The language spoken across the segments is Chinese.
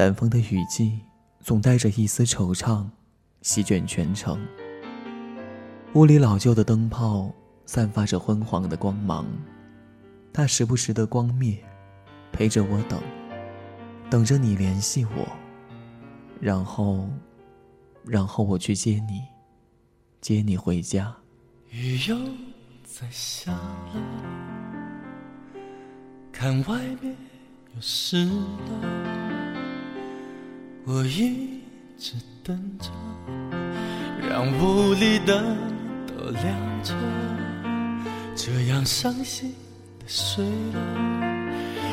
南风的雨季，总带着一丝惆怅，席卷全城。屋里老旧的灯泡散发着昏黄的光芒，它时不时的光灭，陪着我等，等着你联系我，然后，然后我去接你，接你回家。雨又在下了，看外面又湿了。我一直等着，让屋里灯都亮着，这样伤心的睡了，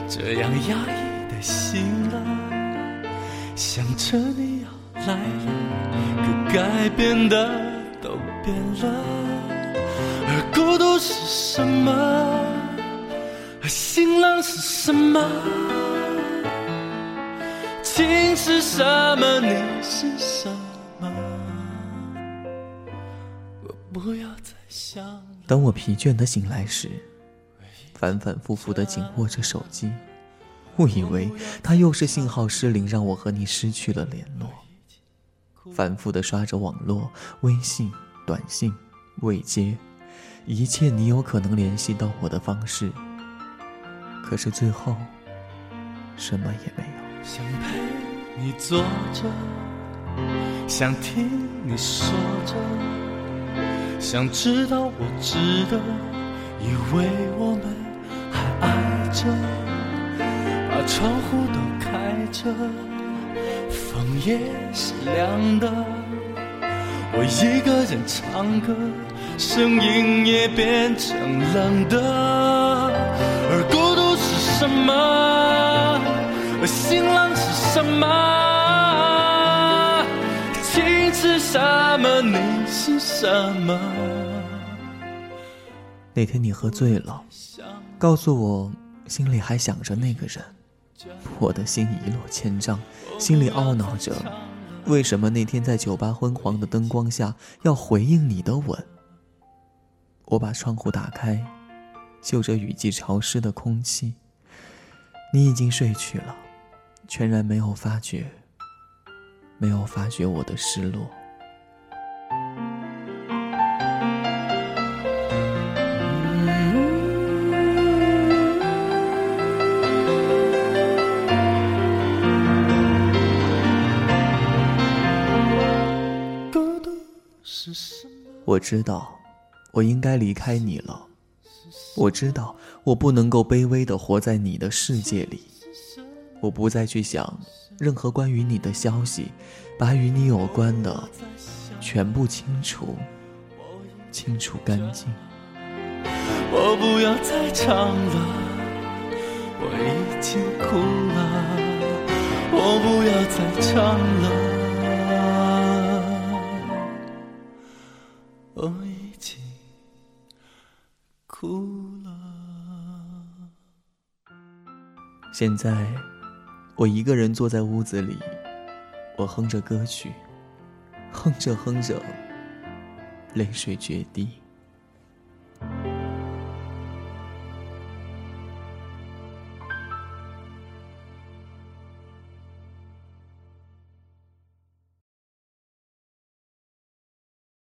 这样压抑的醒了，想着你要来了，可该变的都变了，而孤独是什么？而心冷是什么？情是什么？你是什么？我不要再想。当我疲倦的醒来时，反反复复的紧握着手机，误以为它又是信号失灵，让我和你失去了联络。反复的刷着网络，微信、短信未接，一切你有可能联系到我的方式，可是最后什么也没有。你坐着，想听你说着，想知道我值得，以为我们还爱着，把窗户都开着，风也是凉的，我一个人唱歌，声音也变成冷的，而孤独是什么？而心冷是什么？情是什么？你是什么？那天你喝醉了，告诉我心里还想着那个人，我的心一落千丈，心里懊恼着，为什么那天在酒吧昏黄的灯光下要回应你的吻？我把窗户打开，嗅着雨季潮湿的空气，你已经睡去了。全然没有发觉，没有发觉我的失落。我知道，我应该离开你了。我知道，我不能够卑微的活在你的世界里。我不再去想任何关于你的消息，把与你有关的全部清除，清除干净。我不要再唱了，我已经哭了。我不要再唱了，我已经哭了。现在。我一个人坐在屋子里，我哼着歌曲，哼着哼着，泪水决堤。